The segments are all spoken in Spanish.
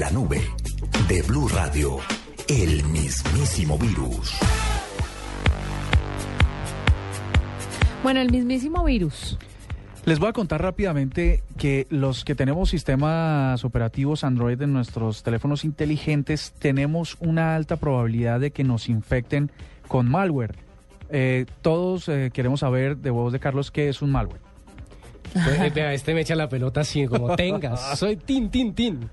La nube de Blue Radio, el mismísimo virus. Bueno, el mismísimo virus. Les voy a contar rápidamente que los que tenemos sistemas operativos Android en nuestros teléfonos inteligentes tenemos una alta probabilidad de que nos infecten con malware. Eh, todos eh, queremos saber de voz de Carlos qué es un malware. Pues, este me echa la pelota así como tengas, soy tin tin tin.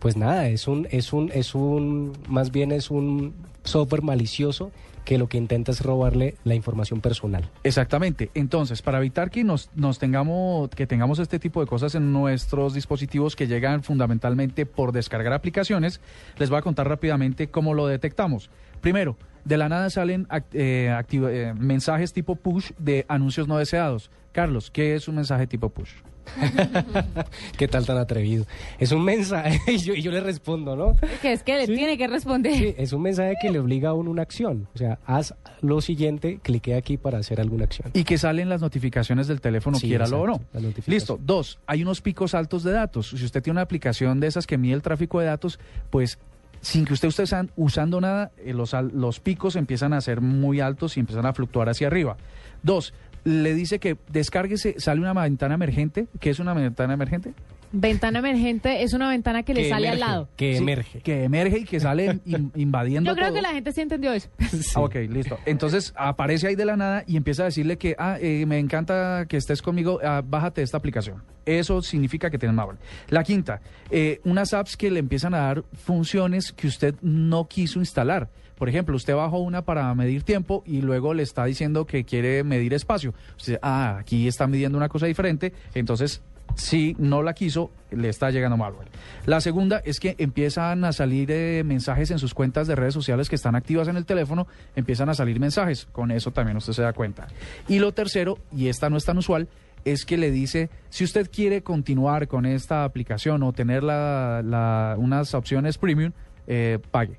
Pues nada, es un es un es un más bien es un software malicioso que lo que intenta es robarle la información personal. Exactamente. Entonces, para evitar que nos, nos tengamos, que tengamos este tipo de cosas en nuestros dispositivos que llegan fundamentalmente por descargar aplicaciones, les voy a contar rápidamente cómo lo detectamos. Primero, de la nada salen eh, eh, mensajes tipo push de anuncios no deseados. Carlos, ¿qué es un mensaje tipo push? ¿Qué tal tan atrevido? Es un mensaje y yo, le respondo, ¿no? Que es que le tiene que responder. Sí, es un mensaje que le obliga a uno una acción. O sea, haz lo siguiente, clique aquí para hacer alguna acción. Y que salen las notificaciones del teléfono, sí, quiéralo o no. Listo. Dos, hay unos picos altos de datos. Si usted tiene una aplicación de esas que mide el tráfico de datos, pues sin que usted esté usando nada, eh, los, los picos empiezan a ser muy altos y empiezan a fluctuar hacia arriba. Dos, le dice que descárguese, sale una ventana emergente. ¿Qué es una ventana emergente? Ventana emergente es una ventana que, le sale al lado. Que emerge. Que emerge y que sale invadiendo. Yo creo que la gente sí entendió eso. Ah, ok, listo. Entonces aparece ahí de la nada y empieza a decirle que, ah, eh, me encanta que estés conmigo, ah, bájate esta aplicación. Eso significa que tienes malware. La quinta, eh, unas apps que le empiezan a dar funciones que usted no quiso instalar. Por ejemplo, usted bajó una para medir tiempo y luego le está diciendo que quiere medir espacio. Usted, ah, aquí está midiendo una cosa diferente, entonces si no la quiso, le está llegando malware. La segunda es que empiezan a salir eh, mensajes en sus cuentas de redes sociales que están activas en el teléfono, empiezan a salir mensajes. Con eso también usted se da cuenta. Y lo tercero, y esta no es tan usual, es que le dice, si usted quiere continuar con esta aplicación o tener unas opciones premium, eh, pague.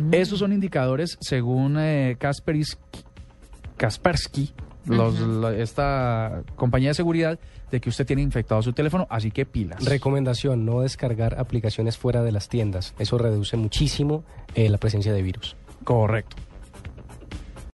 Mm. Esos son indicadores, según eh, Kaspersky, esta compañía de seguridad, de que usted tiene infectado su teléfono, así que pilas. Recomendación, no descargar aplicaciones fuera de las tiendas. Eso reduce muchísimo eh, la presencia de virus. Correcto.